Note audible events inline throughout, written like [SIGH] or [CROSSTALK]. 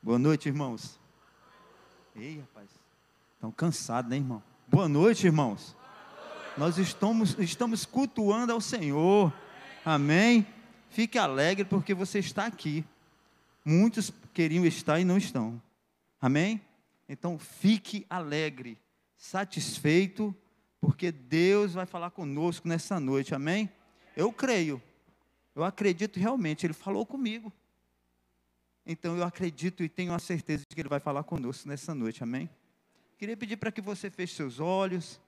Boa noite, irmãos. Ei, rapaz, estão cansados, né, irmão? Boa noite, irmãos. Nós estamos, estamos cultuando ao Senhor. Amém. Fique alegre porque você está aqui. Muitos queriam estar e não estão. Amém? Então fique alegre, satisfeito, porque Deus vai falar conosco nessa noite. Amém? Eu creio. Eu acredito realmente, Ele falou comigo. Então eu acredito e tenho a certeza de que Ele vai falar conosco nessa noite, amém? Queria pedir para que você feche seus olhos,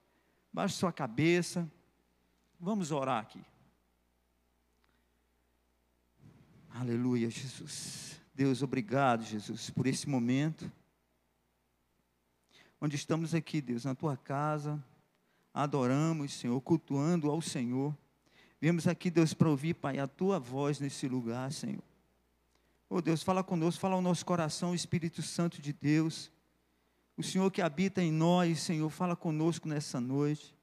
baixe sua cabeça, vamos orar aqui. Aleluia, Jesus. Deus, obrigado, Jesus, por esse momento, onde estamos aqui, Deus, na tua casa, adoramos, Senhor, cultuando ao Senhor. Viemos aqui, Deus, para ouvir, Pai, a tua voz nesse lugar, Senhor. Oh Deus, fala conosco, fala ao nosso coração, Espírito Santo de Deus. O Senhor que habita em nós, Senhor, fala conosco nessa noite.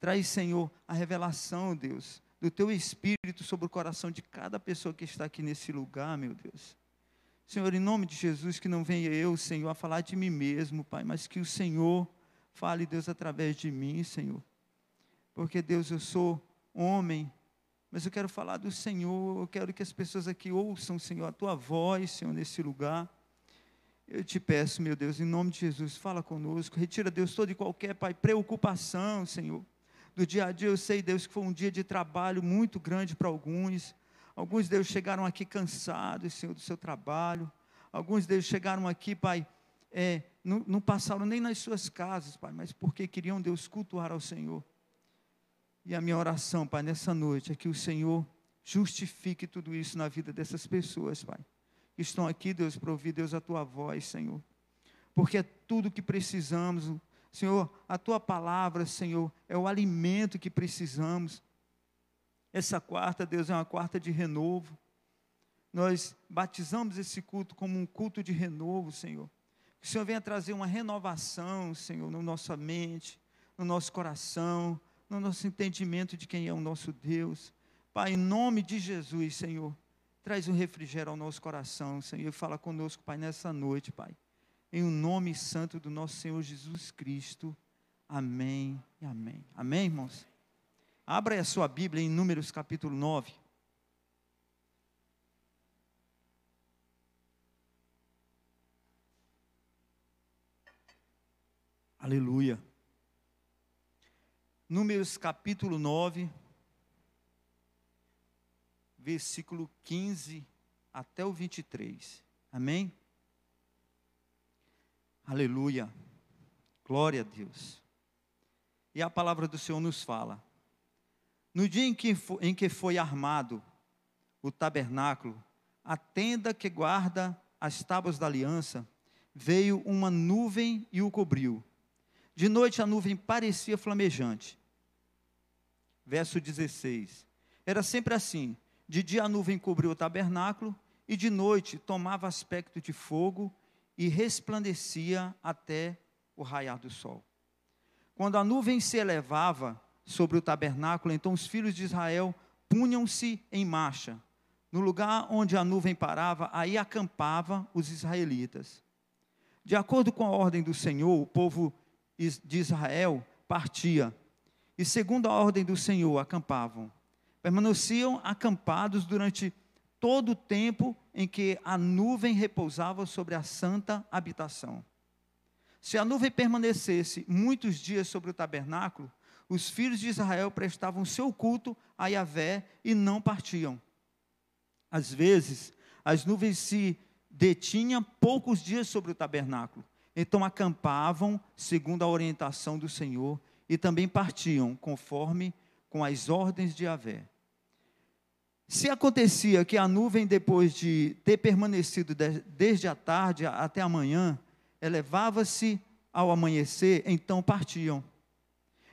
Traz, Senhor, a revelação, Deus, do teu Espírito sobre o coração de cada pessoa que está aqui nesse lugar, meu Deus. Senhor, em nome de Jesus, que não venha eu, Senhor, a falar de mim mesmo, Pai, mas que o Senhor fale, Deus, através de mim, Senhor. Porque, Deus, eu sou homem, mas eu quero falar do Senhor, eu quero que as pessoas aqui ouçam, Senhor, a tua voz, Senhor, nesse lugar. Eu te peço, meu Deus, em nome de Jesus, fala conosco, retira, Deus, toda e qualquer, Pai, preocupação, Senhor. Do dia a dia, eu sei, Deus, que foi um dia de trabalho muito grande para alguns. Alguns, Deus, chegaram aqui cansados, Senhor, do seu trabalho. Alguns, Deus, chegaram aqui, Pai, é, não, não passaram nem nas suas casas, Pai, mas porque queriam, Deus, cultuar ao Senhor. E a minha oração, Pai, nessa noite é que o Senhor justifique tudo isso na vida dessas pessoas, Pai. Que estão aqui, Deus, para ouvir, Deus, a tua voz, Senhor. Porque é tudo que precisamos, Senhor, a tua palavra, Senhor, é o alimento que precisamos. Essa quarta, Deus, é uma quarta de renovo. Nós batizamos esse culto como um culto de renovo, Senhor. Que o Senhor venha trazer uma renovação, Senhor, na nossa mente, no nosso coração, no nosso entendimento de quem é o nosso Deus. Pai, em nome de Jesus, Senhor, traz um refrigério ao nosso coração, Senhor, e fala conosco, Pai, nessa noite, Pai. Em o um nome santo do nosso Senhor Jesus Cristo. Amém e amém. Amém, irmãos? Abra a sua Bíblia em Números capítulo 9. Aleluia. Números capítulo 9, versículo 15 até o 23. Amém? Aleluia. Glória a Deus. E a palavra do Senhor nos fala: No dia em que, foi, em que foi armado o tabernáculo, a tenda que guarda as tábuas da aliança, veio uma nuvem e o cobriu. De noite a nuvem parecia flamejante verso 16. Era sempre assim: de dia a nuvem cobriu o tabernáculo, e de noite tomava aspecto de fogo e resplandecia até o raiar do sol. Quando a nuvem se elevava sobre o tabernáculo, então os filhos de Israel punham-se em marcha. No lugar onde a nuvem parava, aí acampavam os israelitas. De acordo com a ordem do Senhor, o povo de Israel partia e, segundo a ordem do Senhor, acampavam. Permaneciam acampados durante todo o tempo em que a nuvem repousava sobre a santa habitação. Se a nuvem permanecesse muitos dias sobre o tabernáculo, os filhos de Israel prestavam seu culto a Yahvé e não partiam. Às vezes, as nuvens se detinham poucos dias sobre o tabernáculo, então acampavam segundo a orientação do Senhor e também partiam conforme com as ordens de Avé. Se acontecia que a nuvem, depois de ter permanecido desde a tarde até a manhã, elevava-se ao amanhecer, então partiam.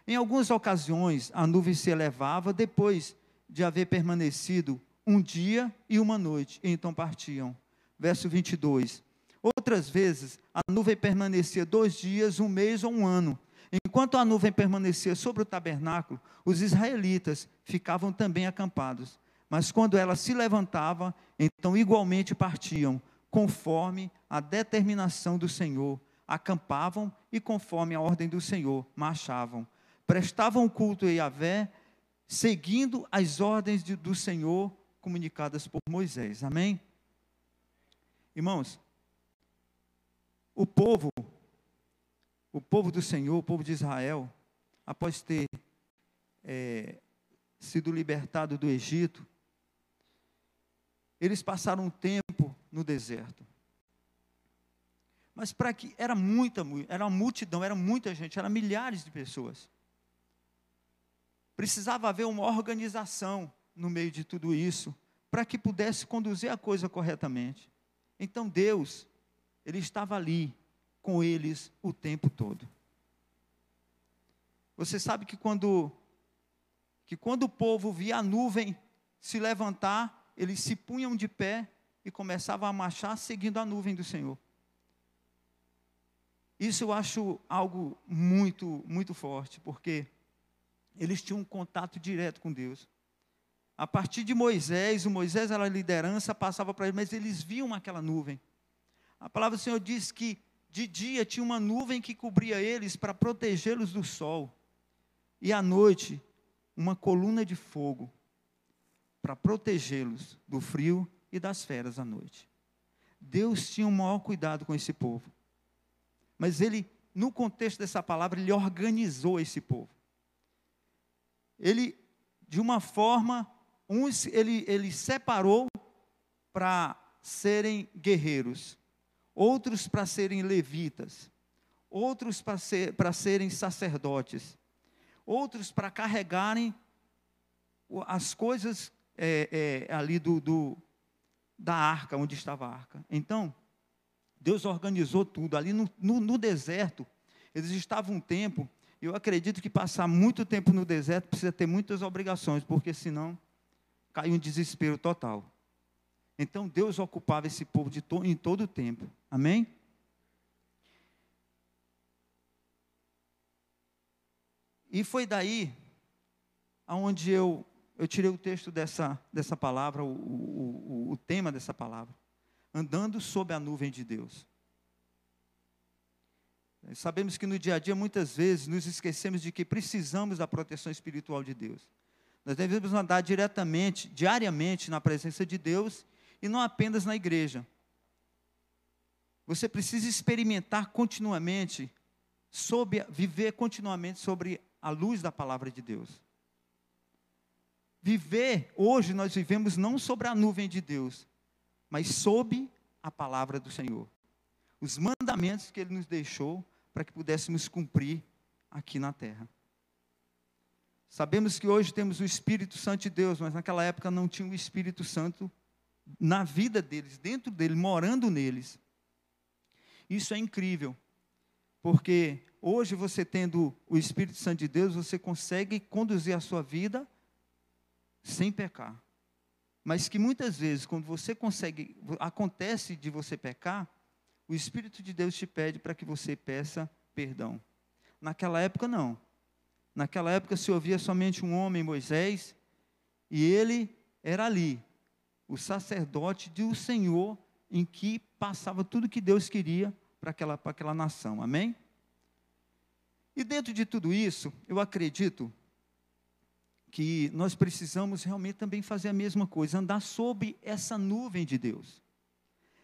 Em algumas ocasiões, a nuvem se elevava depois de haver permanecido um dia e uma noite, então partiam. Verso 22. Outras vezes, a nuvem permanecia dois dias, um mês ou um ano, Enquanto a nuvem permanecia sobre o tabernáculo, os israelitas ficavam também acampados. Mas quando ela se levantava, então igualmente partiam, conforme a determinação do Senhor, acampavam e, conforme a ordem do Senhor, marchavam. Prestavam culto a Yahvé, seguindo as ordens de, do Senhor comunicadas por Moisés. Amém? Irmãos, o povo, o povo do Senhor, o povo de Israel, após ter é, sido libertado do Egito, eles passaram um tempo no deserto. Mas para que era muita, era uma multidão, era muita gente, era milhares de pessoas. Precisava haver uma organização no meio de tudo isso, para que pudesse conduzir a coisa corretamente. Então Deus, ele estava ali com eles o tempo todo. Você sabe que quando que quando o povo via a nuvem se levantar, eles se punham de pé e começavam a marchar seguindo a nuvem do Senhor. Isso eu acho algo muito, muito forte, porque eles tinham um contato direto com Deus. A partir de Moisés, o Moisés era a liderança, passava para eles, mas eles viam aquela nuvem. A palavra do Senhor diz que de dia tinha uma nuvem que cobria eles para protegê-los do sol, e à noite, uma coluna de fogo para protegê-los do frio e das feras à noite. Deus tinha o maior cuidado com esse povo. Mas ele, no contexto dessa palavra, ele organizou esse povo. Ele, de uma forma, uns ele, ele separou para serem guerreiros outros para serem levitas, outros para, ser, serem sacerdotes, outros para carregarem as coisas é, é, ali do, do, da arca, onde estava a arca. Então, Deus organizou tudo. Ali no, no, no deserto, eles estavam um tempo, eu acredito que passar muito tempo no deserto precisa ter muitas obrigações, porque senão cai um desespero total. Então Deus ocupava esse povo to, em todo o tempo. Amém? E foi daí aonde eu, eu tirei o texto dessa, dessa palavra, o, o, o tema dessa palavra. Andando sob a nuvem de Deus. Sabemos que no dia a dia, muitas vezes, nos esquecemos de que precisamos da proteção espiritual de Deus. Nós devemos andar diretamente, diariamente, na presença de Deus e não apenas na igreja. Você precisa experimentar continuamente, sobre, viver continuamente sobre a luz da palavra de Deus. Viver, hoje nós vivemos não sobre a nuvem de Deus, mas sob a palavra do Senhor. Os mandamentos que Ele nos deixou para que pudéssemos cumprir aqui na terra. Sabemos que hoje temos o Espírito Santo de Deus, mas naquela época não tinha o Espírito Santo na vida deles, dentro deles, morando neles. Isso é incrível, porque hoje você tendo o Espírito Santo de Deus, você consegue conduzir a sua vida sem pecar. Mas que muitas vezes, quando você consegue, acontece de você pecar, o Espírito de Deus te pede para que você peça perdão. Naquela época, não. Naquela época se ouvia somente um homem, Moisés, e ele era ali, o sacerdote do Senhor, em que passava tudo que Deus queria para aquela, para aquela nação. Amém? E dentro de tudo isso, eu acredito que nós precisamos realmente também fazer a mesma coisa, andar sob essa nuvem de Deus.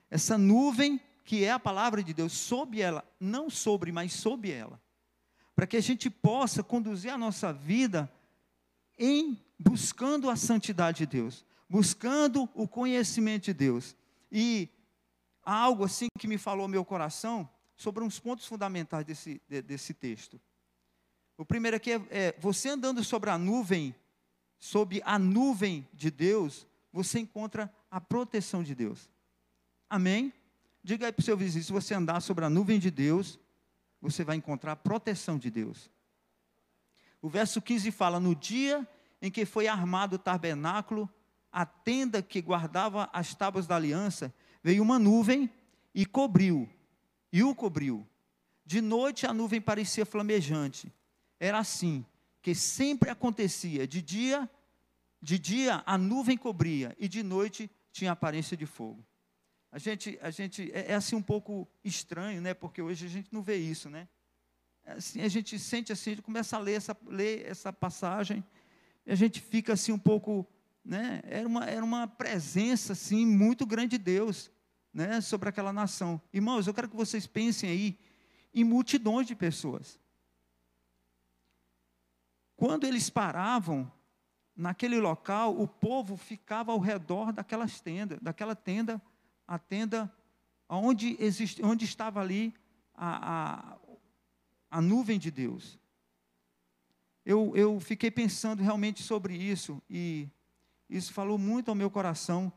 Essa nuvem que é a palavra de Deus, sob ela, não sobre, mas sob ela. Para que a gente possa conduzir a nossa vida em buscando a santidade de Deus buscando o conhecimento de Deus. E há algo assim que me falou meu coração sobre uns pontos fundamentais desse, desse texto. O primeiro aqui é, é você andando sobre a nuvem, sob a nuvem de Deus, você encontra a proteção de Deus. Amém? Diga aí para o seu vizinho: se você andar sobre a nuvem de Deus, você vai encontrar a proteção de Deus. O verso 15 fala: No dia em que foi armado o tabernáculo, a tenda que guardava as tábuas da aliança, veio uma nuvem e cobriu, e o cobriu. De noite a nuvem parecia flamejante. Era assim que sempre acontecia. De dia, de dia a nuvem cobria e de noite tinha aparência de fogo. A gente, a gente é, é, assim um pouco estranho, né? Porque hoje a gente não vê isso, né? É assim, a gente sente assim, a gente começa a ler essa, ler essa passagem, e a gente fica assim um pouco, né? Era uma, era uma presença assim muito grande de Deus, né? Sobre aquela nação. Irmãos, eu quero que vocês pensem aí em multidões de pessoas. Quando eles paravam naquele local, o povo ficava ao redor daquelas tendas, daquela tenda, a tenda onde, existe, onde estava ali a, a, a nuvem de Deus. Eu, eu fiquei pensando realmente sobre isso e isso falou muito ao meu coração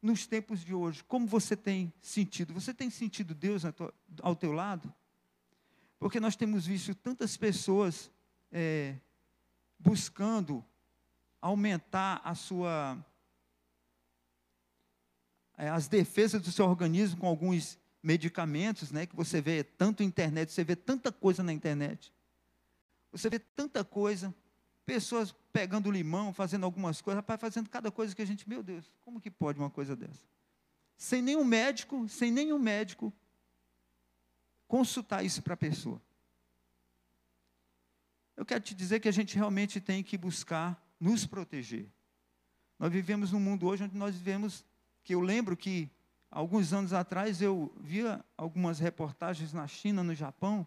nos tempos de hoje. Como você tem sentido? Você tem sentido Deus ao teu lado? Porque nós temos visto tantas pessoas é, buscando aumentar a sua é, as defesas do seu organismo com alguns medicamentos, né, que você vê tanto na internet, você vê tanta coisa na internet. Você vê tanta coisa, pessoas pegando limão, fazendo algumas coisas, rapaz, fazendo cada coisa que a gente, meu Deus, como que pode uma coisa dessa? Sem nenhum médico, sem nenhum médico consultar isso para a pessoa. Eu quero te dizer que a gente realmente tem que buscar nos proteger. Nós vivemos num mundo hoje onde nós vivemos, que eu lembro que alguns anos atrás eu via algumas reportagens na China, no Japão,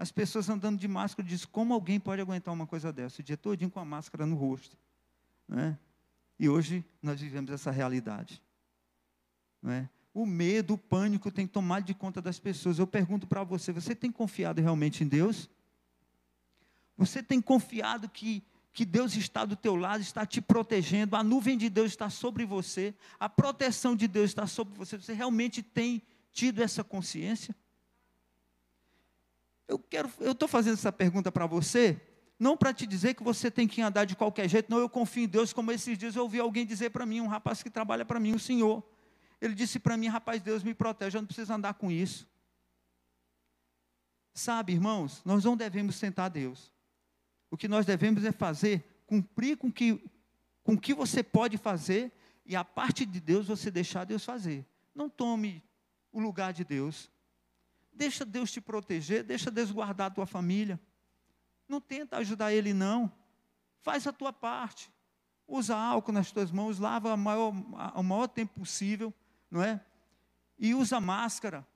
as pessoas andando de máscara, diz como alguém pode aguentar uma coisa dessa, o dia todinho com a máscara no rosto. Né? E hoje nós vivemos essa realidade. Né? O medo, o pânico tem tomado de conta das pessoas. Eu pergunto para você, você tem confiado realmente em Deus? Você tem confiado que que Deus está do teu lado, está te protegendo, a nuvem de Deus está sobre você, a proteção de Deus está sobre você. Você realmente tem tido essa consciência? Eu quero, eu estou fazendo essa pergunta para você, não para te dizer que você tem que andar de qualquer jeito, não, eu confio em Deus, como esses dias eu ouvi alguém dizer para mim, um rapaz que trabalha para mim, um senhor. Ele disse para mim, rapaz, Deus me protege, eu não preciso andar com isso. Sabe, irmãos, nós não devemos sentar a Deus. O que nós devemos é fazer, cumprir com que, com que você pode fazer e a parte de Deus você deixar Deus fazer. Não tome o lugar de Deus. Deixa Deus te proteger, deixa Deus guardar a tua família. Não tenta ajudar Ele, não. Faz a tua parte. Usa álcool nas tuas mãos, lava o maior, o maior tempo possível, não é? E usa máscara.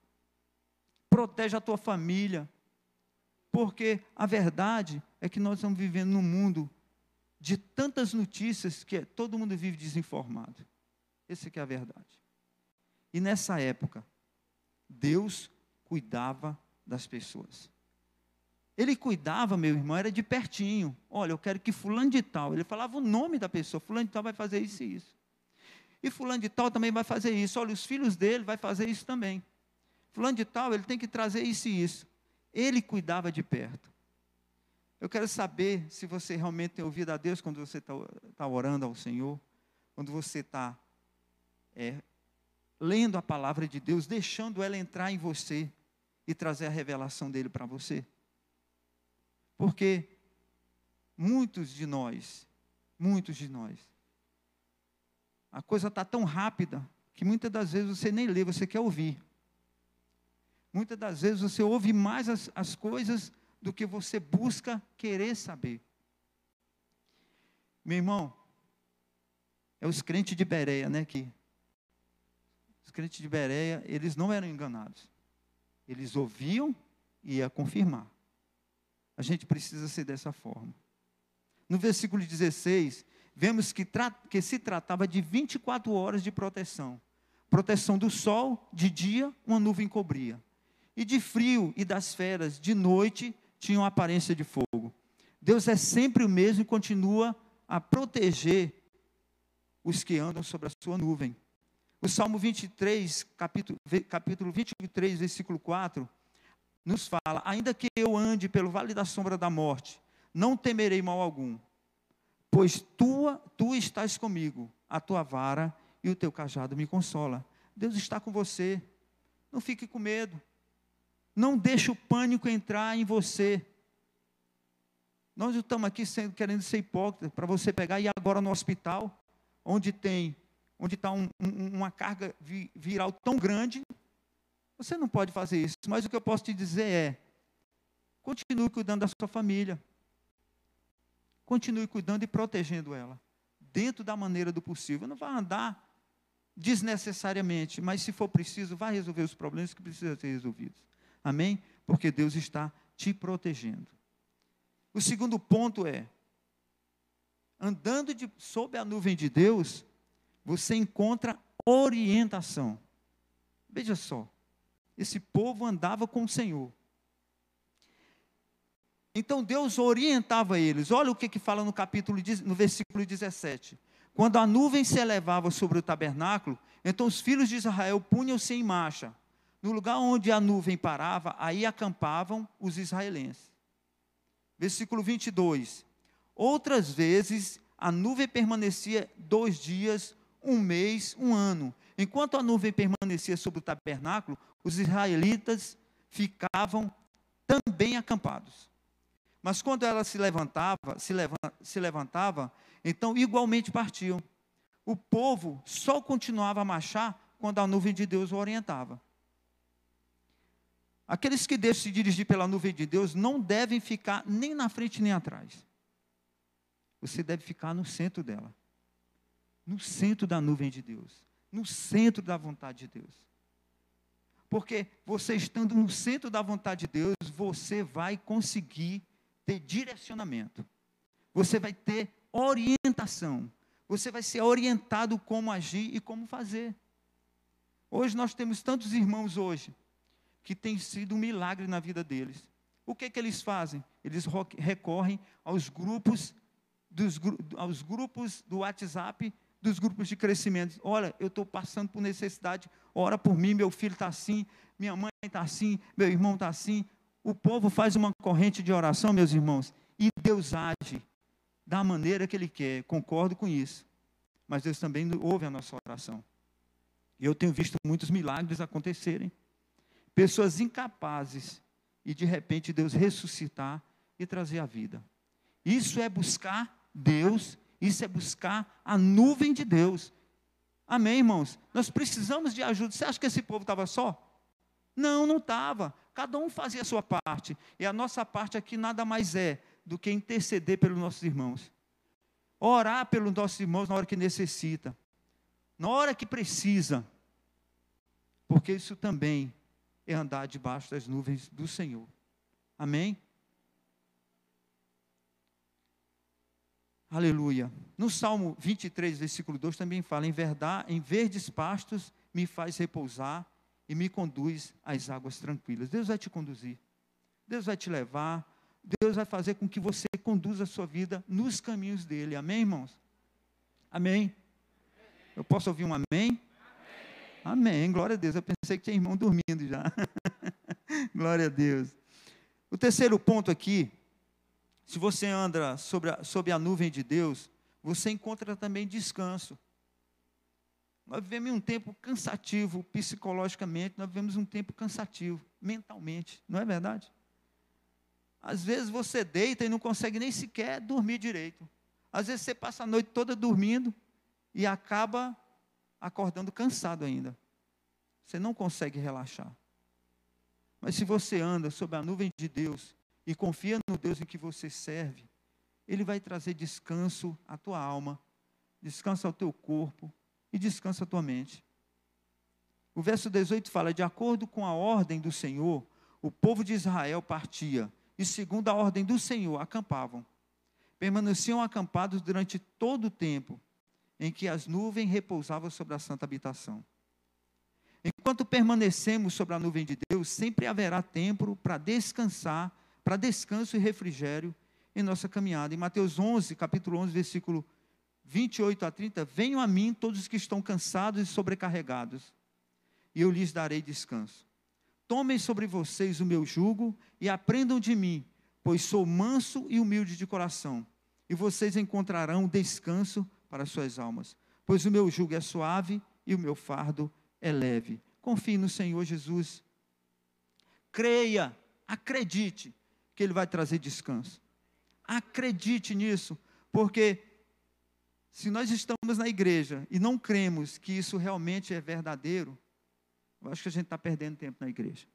Protege a tua família. Porque a verdade é que nós estamos vivendo num mundo de tantas notícias que todo mundo vive desinformado. Essa é a verdade. E nessa época, Deus cuidava das pessoas. Ele cuidava, meu irmão, era de pertinho. Olha, eu quero que fulano de tal. Ele falava o nome da pessoa. Fulano de tal vai fazer isso e isso. E fulano de tal também vai fazer isso. Olha, os filhos dele vai fazer isso também. Fulano de tal, ele tem que trazer isso e isso. Ele cuidava de perto. Eu quero saber se você realmente tem ouvido a Deus quando você está tá orando ao Senhor, quando você está é, lendo a palavra de Deus, deixando ela entrar em você e trazer a revelação dele para você. Porque muitos de nós, muitos de nós, a coisa está tão rápida que muitas das vezes você nem lê, você quer ouvir. Muitas das vezes você ouve mais as, as coisas do que você busca querer saber. Meu irmão, é os crentes de Bereia, né? Que os crentes de Bereia, eles não eram enganados. Eles ouviam e ia confirmar. A gente precisa ser dessa forma. No versículo 16, vemos que, que se tratava de 24 horas de proteção. Proteção do sol, de dia, uma nuvem cobria e de frio e das feras, de noite, tinham aparência de fogo. Deus é sempre o mesmo e continua a proteger os que andam sobre a sua nuvem. O Salmo 23, capítulo, capítulo 23, versículo 4, nos fala: Ainda que eu ande pelo vale da sombra da morte, não temerei mal algum, pois tua, tu estás comigo, a tua vara e o teu cajado me consola. Deus está com você, não fique com medo. Não deixe o pânico entrar em você. Nós estamos aqui sendo, querendo ser hipócritas para você pegar e ir agora no hospital, onde tem onde está um, um, uma carga viral tão grande, você não pode fazer isso. Mas o que eu posso te dizer é: continue cuidando da sua família. Continue cuidando e protegendo ela, dentro da maneira do possível. Não vai andar desnecessariamente, mas se for preciso, vai resolver os problemas que precisam ser resolvidos. Amém? Porque Deus está te protegendo. O segundo ponto é: andando de, sob a nuvem de Deus, você encontra orientação. Veja só, esse povo andava com o Senhor. Então Deus orientava eles. Olha o que, que fala no capítulo, no versículo 17. Quando a nuvem se elevava sobre o tabernáculo, então os filhos de Israel punham-se em marcha. No lugar onde a nuvem parava, aí acampavam os israelenses. Versículo 22. Outras vezes a nuvem permanecia dois dias, um mês, um ano. Enquanto a nuvem permanecia sobre o tabernáculo, os israelitas ficavam também acampados. Mas quando ela se levantava, se, se levantava, então igualmente partiam. O povo só continuava a marchar quando a nuvem de Deus o orientava. Aqueles que deixam se dirigir pela nuvem de Deus não devem ficar nem na frente nem atrás. Você deve ficar no centro dela. No centro da nuvem de Deus. No centro da vontade de Deus. Porque você estando no centro da vontade de Deus, você vai conseguir ter direcionamento. Você vai ter orientação. Você vai ser orientado como agir e como fazer. Hoje nós temos tantos irmãos hoje que tem sido um milagre na vida deles. O que, que eles fazem? Eles recorrem aos grupos, dos, aos grupos do WhatsApp, dos grupos de crescimento. Olha, eu estou passando por necessidade, ora por mim, meu filho está assim, minha mãe está assim, meu irmão está assim. O povo faz uma corrente de oração, meus irmãos, e Deus age da maneira que Ele quer. Concordo com isso. Mas Deus também ouve a nossa oração. Eu tenho visto muitos milagres acontecerem. Pessoas incapazes e de repente Deus ressuscitar e trazer a vida. Isso é buscar Deus, isso é buscar a nuvem de Deus. Amém, irmãos? Nós precisamos de ajuda. Você acha que esse povo estava só? Não, não estava. Cada um fazia a sua parte. E a nossa parte aqui nada mais é do que interceder pelos nossos irmãos. Orar pelos nossos irmãos na hora que necessita. Na hora que precisa. Porque isso também é andar debaixo das nuvens do Senhor. Amém? Aleluia. No Salmo 23, versículo 2 também fala: em verdade, em verdes pastos me faz repousar e me conduz às águas tranquilas. Deus vai te conduzir. Deus vai te levar. Deus vai fazer com que você conduza a sua vida nos caminhos dele. Amém, irmãos? Amém. Eu posso ouvir um amém? Amém. Glória a Deus. Eu pensei que tinha irmão dormindo já. [LAUGHS] Glória a Deus. O terceiro ponto aqui, se você anda sobre a, sobre a nuvem de Deus, você encontra também descanso. Nós vivemos um tempo cansativo psicologicamente, nós vivemos um tempo cansativo mentalmente, não é verdade? Às vezes você deita e não consegue nem sequer dormir direito. Às vezes você passa a noite toda dormindo e acaba acordando cansado ainda. Você não consegue relaxar. Mas se você anda sob a nuvem de Deus e confia no Deus em que você serve, Ele vai trazer descanso à tua alma, descanso ao teu corpo e descanso à tua mente. O verso 18 fala: De acordo com a ordem do Senhor, o povo de Israel partia, e segundo a ordem do Senhor, acampavam. Permaneciam acampados durante todo o tempo em que as nuvens repousavam sobre a santa habitação. Enquanto permanecemos sobre a nuvem de Deus, sempre haverá tempo para descansar, para descanso e refrigério em nossa caminhada. Em Mateus 11, capítulo 11, versículo 28 a 30, venham a mim todos os que estão cansados e sobrecarregados, e eu lhes darei descanso. Tomem sobre vocês o meu jugo e aprendam de mim, pois sou manso e humilde de coração, e vocês encontrarão descanso para suas almas. Pois o meu jugo é suave e o meu fardo é leve. Confie no Senhor Jesus. Creia, acredite que Ele vai trazer descanso. Acredite nisso, porque Se nós estamos na igreja e não cremos que isso realmente é verdadeiro, eu acho que a gente está perdendo tempo na igreja.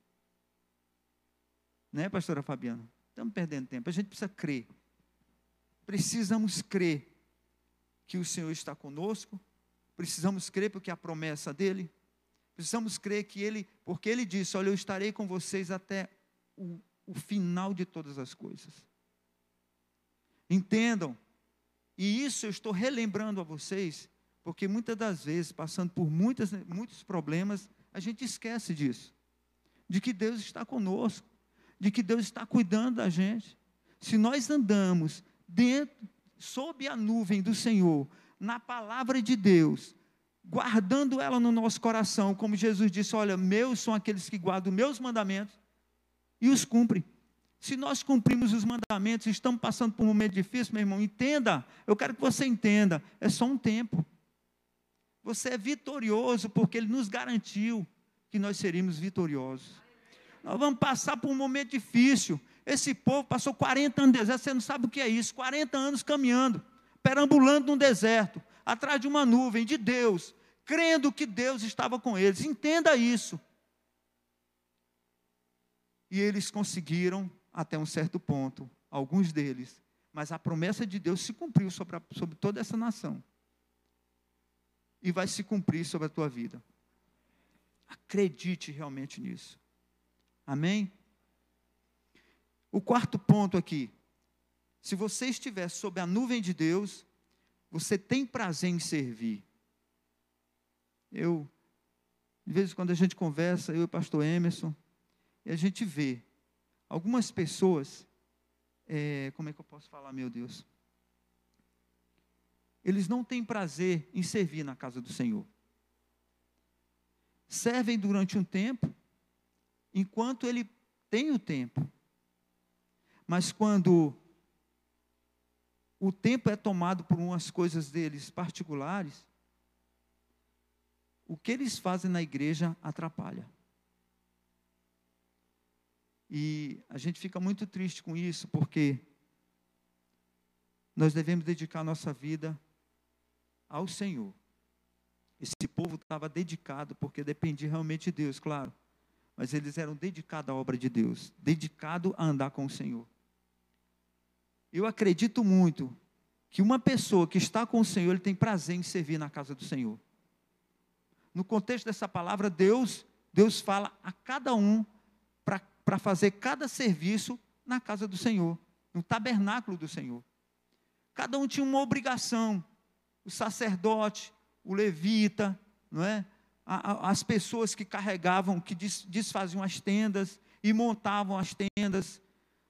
Né, pastora Fabiana? Estamos perdendo tempo. A gente precisa crer. Precisamos crer que o Senhor está conosco. Precisamos crer porque é a promessa dele. Precisamos crer que ele, porque ele disse: Olha, eu estarei com vocês até o, o final de todas as coisas. Entendam, e isso eu estou relembrando a vocês, porque muitas das vezes, passando por muitas, muitos problemas, a gente esquece disso. De que Deus está conosco, de que Deus está cuidando da gente. Se nós andamos dentro, sob a nuvem do Senhor, na palavra de Deus, guardando ela no nosso coração, como Jesus disse: Olha, meus são aqueles que guardam meus mandamentos e os cumprem. Se nós cumprimos os mandamentos, estamos passando por um momento difícil, meu irmão, entenda, eu quero que você entenda, é só um tempo. Você é vitorioso porque Ele nos garantiu que nós seríamos vitoriosos. Nós vamos passar por um momento difícil. Esse povo passou 40 anos no deserto, você não sabe o que é isso 40 anos caminhando, perambulando no deserto, atrás de uma nuvem de Deus, crendo que Deus estava com eles. Entenda isso. E eles conseguiram até um certo ponto, alguns deles, mas a promessa de Deus se cumpriu sobre, a, sobre toda essa nação. E vai se cumprir sobre a tua vida. Acredite realmente nisso. Amém? O quarto ponto aqui. Se você estiver sob a nuvem de Deus, você tem prazer em servir. Eu, de vez em quando a gente conversa, eu e o pastor Emerson, e a gente vê algumas pessoas, é, como é que eu posso falar, meu Deus? Eles não têm prazer em servir na casa do Senhor. Servem durante um tempo, enquanto ele tem o tempo. Mas quando o tempo é tomado por umas coisas deles particulares, o que eles fazem na igreja atrapalha. E a gente fica muito triste com isso, porque nós devemos dedicar nossa vida ao Senhor. Esse povo estava dedicado, porque dependia realmente de Deus, claro. Mas eles eram dedicados à obra de Deus, dedicados a andar com o Senhor. Eu acredito muito que uma pessoa que está com o Senhor, ele tem prazer em servir na casa do Senhor. No contexto dessa palavra, Deus, Deus fala a cada um para fazer cada serviço na casa do Senhor, no tabernáculo do Senhor. Cada um tinha uma obrigação. O sacerdote, o levita, não é? As pessoas que carregavam, que desfaziam as tendas e montavam as tendas.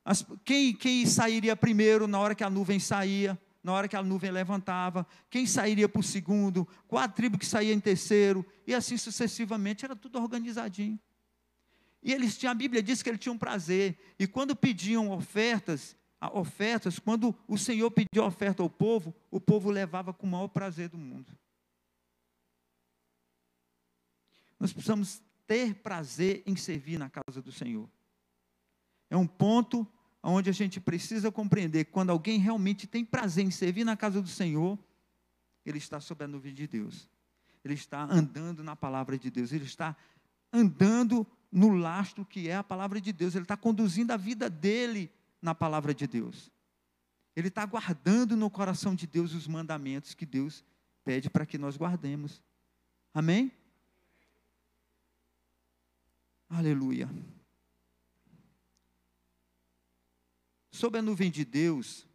As, quem, quem sairia primeiro na hora que a nuvem saía, na hora que a nuvem levantava, quem sairia o segundo, qual a tribo que saía em terceiro, e assim sucessivamente, era tudo organizadinho. E eles tinham, a Bíblia diz que eles tinham prazer. E quando pediam ofertas, ofertas, quando o Senhor pediu oferta ao povo, o povo levava com o maior prazer do mundo. Nós precisamos ter prazer em servir na casa do Senhor. É um ponto onde a gente precisa compreender que quando alguém realmente tem prazer em servir na casa do Senhor, ele está sob a nuvem de Deus. Ele está andando na palavra de Deus, ele está andando no lastro que é a palavra de Deus, ele está conduzindo a vida dele na palavra de Deus. Ele está guardando no coração de Deus os mandamentos que Deus pede para que nós guardemos. Amém? Aleluia. Sob a nuvem de Deus,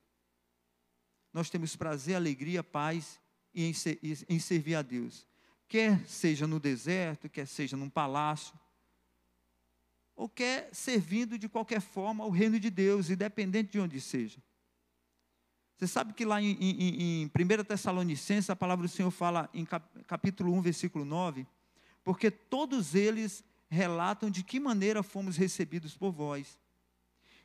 nós temos prazer, alegria, paz em, em servir a Deus. Quer seja no deserto, quer seja num palácio, ou quer servindo de qualquer forma ao reino de Deus, independente de onde seja. Você sabe que lá em, em, em 1 Tessalonicenses, a palavra do Senhor fala em capítulo 1, versículo 9, porque todos eles relatam de que maneira fomos recebidos por vós,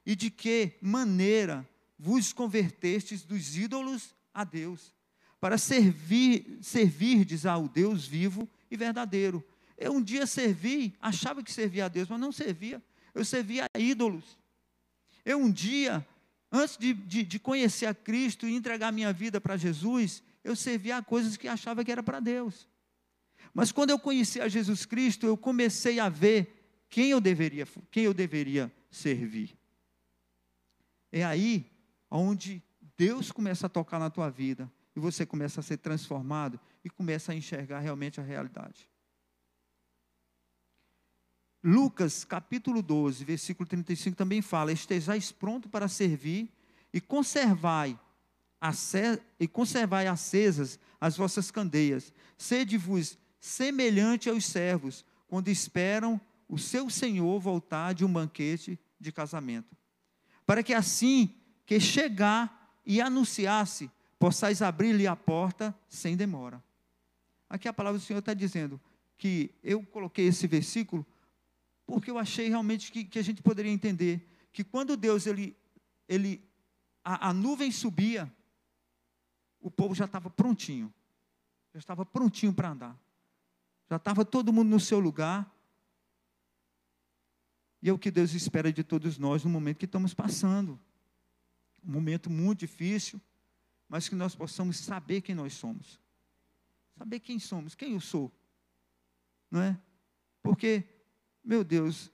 e de que maneira vos convertestes dos ídolos a Deus, para servir, servirdes ao Deus vivo e verdadeiro, eu um dia servi, achava que servia a Deus, mas não servia. Eu servia a ídolos. Eu um dia, antes de, de, de conhecer a Cristo e entregar minha vida para Jesus, eu servia a coisas que achava que era para Deus. Mas quando eu conheci a Jesus Cristo, eu comecei a ver quem eu deveria, quem eu deveria servir. É aí onde Deus começa a tocar na tua vida e você começa a ser transformado e começa a enxergar realmente a realidade. Lucas capítulo 12, versículo 35 também fala: Estejais pronto para servir e conservai e conservai acesas as vossas candeias. Sede-vos semelhante aos servos, quando esperam o seu senhor voltar de um banquete de casamento. Para que assim que chegar e anunciasse, possais abrir-lhe a porta sem demora. Aqui a palavra do Senhor está dizendo que eu coloquei esse versículo porque eu achei realmente que, que a gente poderia entender que quando Deus, ele, ele a, a nuvem subia, o povo já estava prontinho, já estava prontinho para andar, já estava todo mundo no seu lugar, e é o que Deus espera de todos nós no momento que estamos passando. Um momento muito difícil, mas que nós possamos saber quem nós somos. Saber quem somos, quem eu sou. Não é? Porque, meu Deus,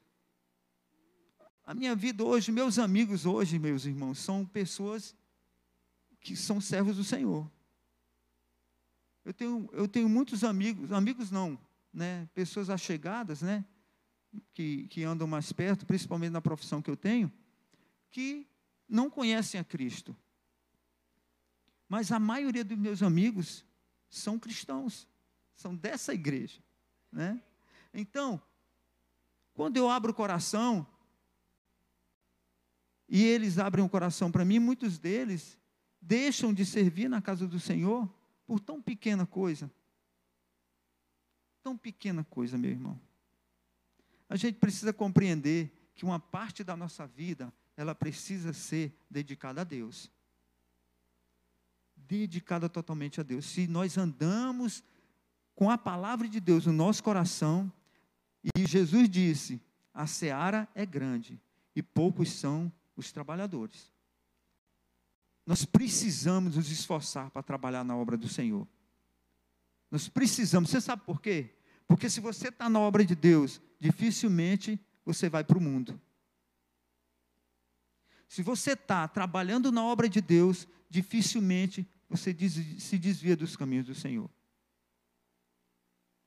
a minha vida hoje, meus amigos hoje, meus irmãos, são pessoas que são servos do Senhor. Eu tenho, eu tenho muitos amigos, amigos não, né? Pessoas achegadas, né? que, que andam mais perto, principalmente na profissão que eu tenho, que não conhecem a Cristo. Mas a maioria dos meus amigos são cristãos, são dessa igreja. Né? Então, quando eu abro o coração, e eles abrem o coração para mim, muitos deles deixam de servir na casa do Senhor por tão pequena coisa. Tão pequena coisa, meu irmão. A gente precisa compreender que uma parte da nossa vida, ela precisa ser dedicada a Deus. Dedicada totalmente a Deus. Se nós andamos com a palavra de Deus no nosso coração, e Jesus disse: a seara é grande e poucos são os trabalhadores. Nós precisamos nos esforçar para trabalhar na obra do Senhor. Nós precisamos, você sabe por quê? Porque se você está na obra de Deus, dificilmente você vai para o mundo. Se você está trabalhando na obra de Deus, dificilmente você se desvia dos caminhos do Senhor.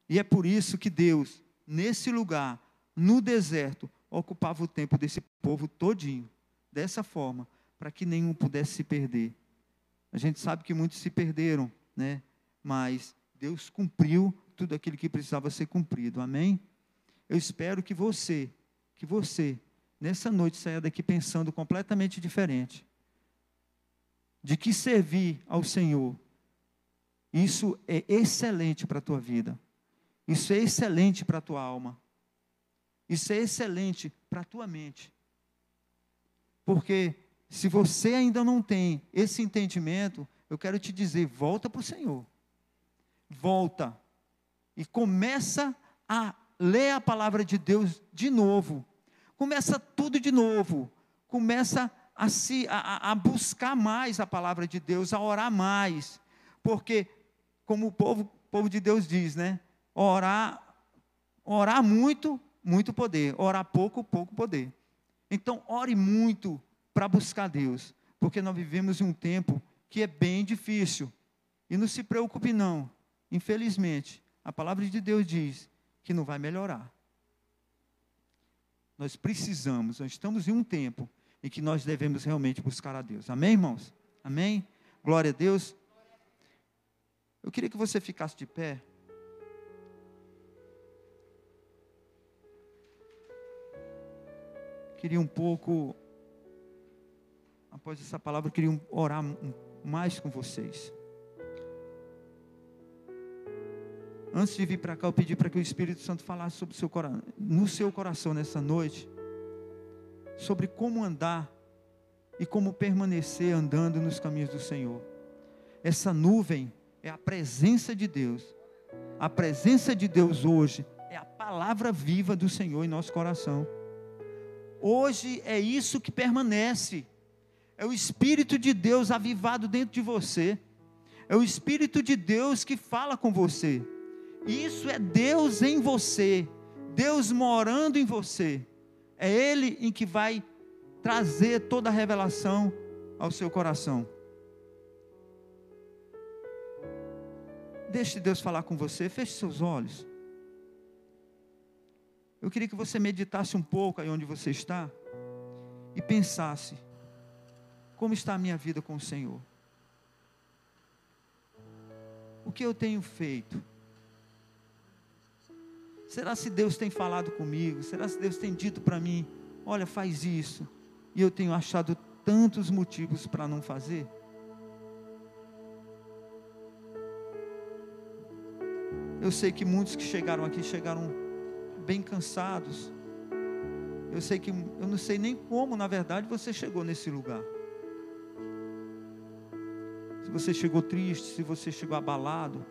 E é por isso que Deus, nesse lugar, no deserto, ocupava o tempo desse povo todinho, dessa forma, para que nenhum pudesse se perder. A gente sabe que muitos se perderam, né? Mas Deus cumpriu tudo aquilo que precisava ser cumprido. Amém? Eu espero que você, que você, nessa noite saia daqui pensando completamente diferente. De que servir ao Senhor, isso é excelente para a tua vida. Isso é excelente para a tua alma. Isso é excelente para a tua mente. Porque se você ainda não tem esse entendimento, eu quero te dizer, volta para o Senhor. Volta e começa a lê a palavra de Deus de novo, começa tudo de novo, começa a, se, a, a buscar mais a palavra de Deus, a orar mais, porque, como o povo, povo de Deus diz, né? Orar, orar muito, muito poder, orar pouco, pouco poder. Então, ore muito para buscar Deus, porque nós vivemos em um tempo que é bem difícil. E não se preocupe, não. Infelizmente, a palavra de Deus diz que não vai melhorar. Nós precisamos, nós estamos em um tempo em que nós devemos realmente buscar a Deus. Amém, irmãos? Amém? Glória a Deus. Eu queria que você ficasse de pé. Queria um pouco, após essa palavra, queria orar mais com vocês. Antes de vir para cá, eu pedi para que o Espírito Santo falasse sobre seu no seu coração nessa noite, sobre como andar e como permanecer andando nos caminhos do Senhor. Essa nuvem é a presença de Deus. A presença de Deus hoje é a palavra viva do Senhor em nosso coração. Hoje é isso que permanece. É o Espírito de Deus avivado dentro de você É o Espírito de Deus que fala com você. Isso é Deus em você, Deus morando em você. É Ele em que vai trazer toda a revelação ao seu coração. Deixe Deus falar com você, feche seus olhos. Eu queria que você meditasse um pouco aí onde você está e pensasse: como está a minha vida com o Senhor? O que eu tenho feito? Será se Deus tem falado comigo? Será se Deus tem dito para mim: olha, faz isso? E eu tenho achado tantos motivos para não fazer? Eu sei que muitos que chegaram aqui chegaram bem cansados. Eu sei que eu não sei nem como, na verdade, você chegou nesse lugar. Se você chegou triste, se você chegou abalado,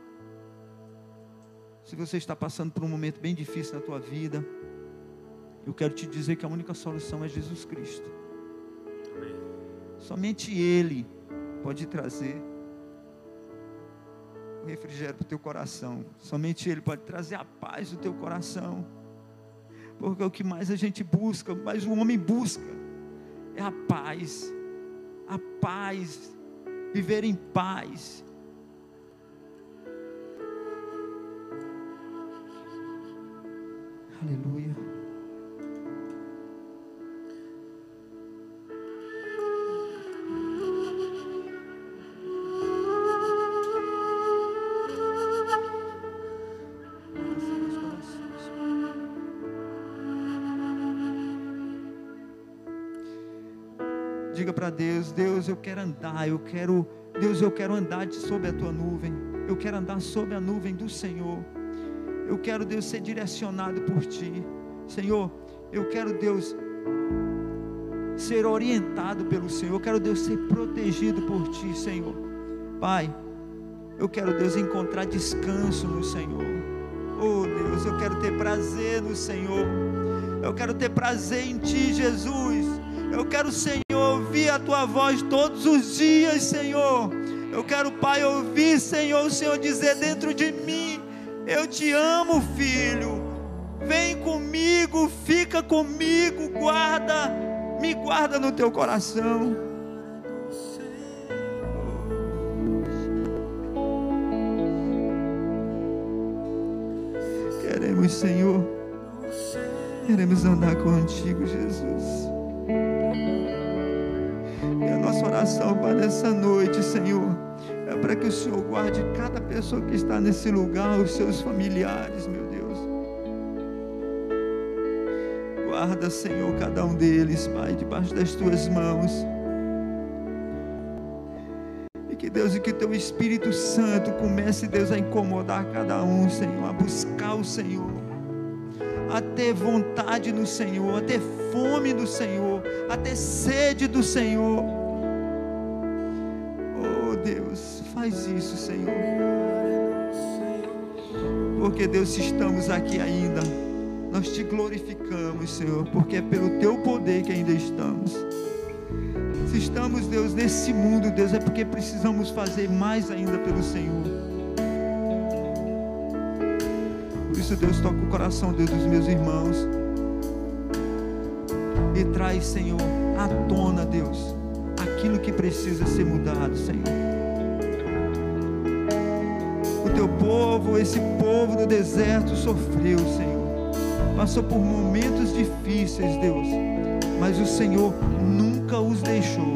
se você está passando por um momento bem difícil na tua vida, eu quero te dizer que a única solução é Jesus Cristo. Amém. Somente Ele pode trazer refrigério para o teu coração. Somente Ele pode trazer a paz do teu coração. Porque o que mais a gente busca, mais o homem busca, é a paz. A paz. Viver em paz. Aleluia. Eu quero andar, eu quero, Deus, eu quero andar sob a tua nuvem. Eu quero andar sob a nuvem do Senhor. Eu quero, Deus, ser direcionado por ti. Senhor, eu quero, Deus, ser orientado pelo Senhor. Eu quero, Deus, ser protegido por ti, Senhor. Pai, eu quero, Deus, encontrar descanso no Senhor. Oh, Deus, eu quero ter prazer no Senhor. Eu quero ter prazer em ti, Jesus. Eu quero, Senhor, ouvir a tua voz todos os dias, Senhor. Eu quero, Pai, ouvir, Senhor, o Senhor dizer dentro de mim: Eu te amo, filho. Vem comigo, fica comigo, guarda, me guarda no teu coração. Queremos, Senhor, queremos andar contigo, Jesus. E a nossa oração para essa noite, Senhor, é para que o Senhor guarde cada pessoa que está nesse lugar, os seus familiares, meu Deus. Guarda, Senhor, cada um deles, Pai, debaixo das tuas mãos. E que Deus e que teu Espírito Santo comece, Deus, a incomodar cada um, Senhor, a buscar o Senhor a ter vontade no Senhor, a ter fome do Senhor, a ter sede do Senhor. Oh Deus, faz isso, Senhor. Porque Deus, se estamos aqui ainda, nós te glorificamos, Senhor, porque é pelo teu poder que ainda estamos. Se estamos, Deus, nesse mundo, Deus, é porque precisamos fazer mais ainda pelo Senhor. Isso, Deus, toca o coração, Deus, dos meus irmãos. E traz, Senhor, à tona, Deus, aquilo que precisa ser mudado, Senhor. O teu povo, esse povo do deserto sofreu, Senhor. Passou por momentos difíceis, Deus. Mas o Senhor nunca os deixou.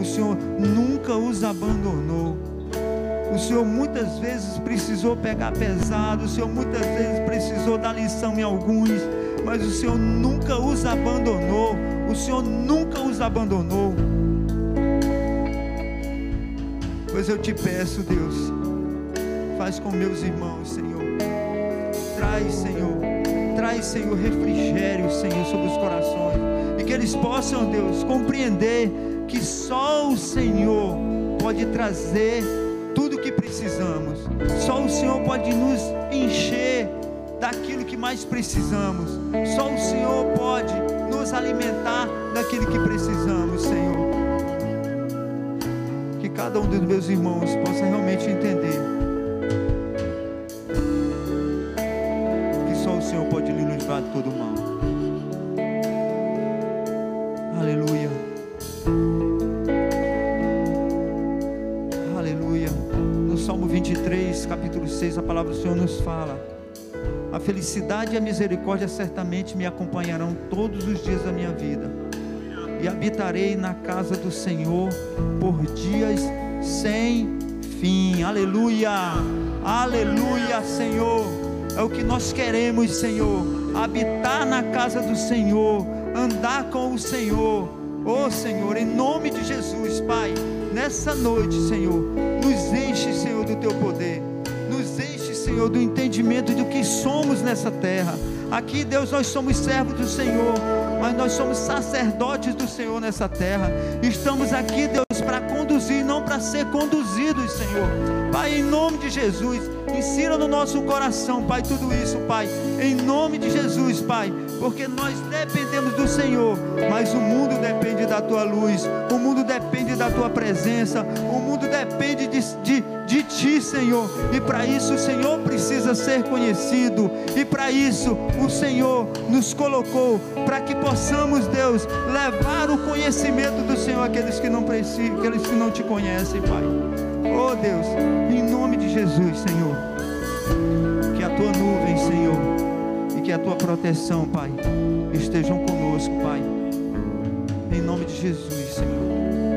O Senhor nunca os abandonou. O Senhor muitas vezes precisou pegar pesado, o Senhor muitas vezes precisou dar lição em alguns, mas o Senhor nunca os abandonou. O Senhor nunca os abandonou. Pois eu te peço, Deus, faz com meus irmãos, Senhor. Traz, Senhor, traz, Senhor, refrigério, Senhor, sobre os corações. E que eles possam, Deus, compreender que só o Senhor pode trazer precisamos. Só o Senhor pode nos encher daquilo que mais precisamos. Só o Senhor pode nos alimentar daquilo que precisamos, Senhor. Que cada um dos meus irmãos possa realmente entender que só o Senhor pode lhe livrar de todo mal. 16, a palavra do Senhor nos fala: A felicidade e a misericórdia certamente me acompanharão todos os dias da minha vida, e habitarei na casa do Senhor por dias sem fim. Aleluia! Aleluia, Senhor! É o que nós queremos, Senhor. Habitar na casa do Senhor, andar com o Senhor. Oh, Senhor, em nome de Jesus, Pai, nessa noite, Senhor, nos enche, Senhor, do teu poder. Senhor, do entendimento do que somos nessa terra. Aqui, Deus, nós somos servos do Senhor, mas nós somos sacerdotes do Senhor nessa terra. Estamos aqui, Deus, para conduzir, não para ser conduzidos, Senhor. Pai, em nome de Jesus, ensina no nosso coração, Pai, tudo isso, Pai, em nome de Jesus, Pai, porque nós dependemos do Senhor, mas o mundo depende da tua luz, o mundo depende da tua presença, o depende de, de, de ti, Senhor, e para isso o Senhor precisa ser conhecido, e para isso o Senhor nos colocou, para que possamos, Deus, levar o conhecimento do Senhor àqueles que não precisam, aqueles que não te conhecem, Pai. Oh Deus, em nome de Jesus, Senhor, que a tua nuvem, Senhor, e que a tua proteção, Pai, estejam conosco, Pai. Em nome de Jesus, Senhor.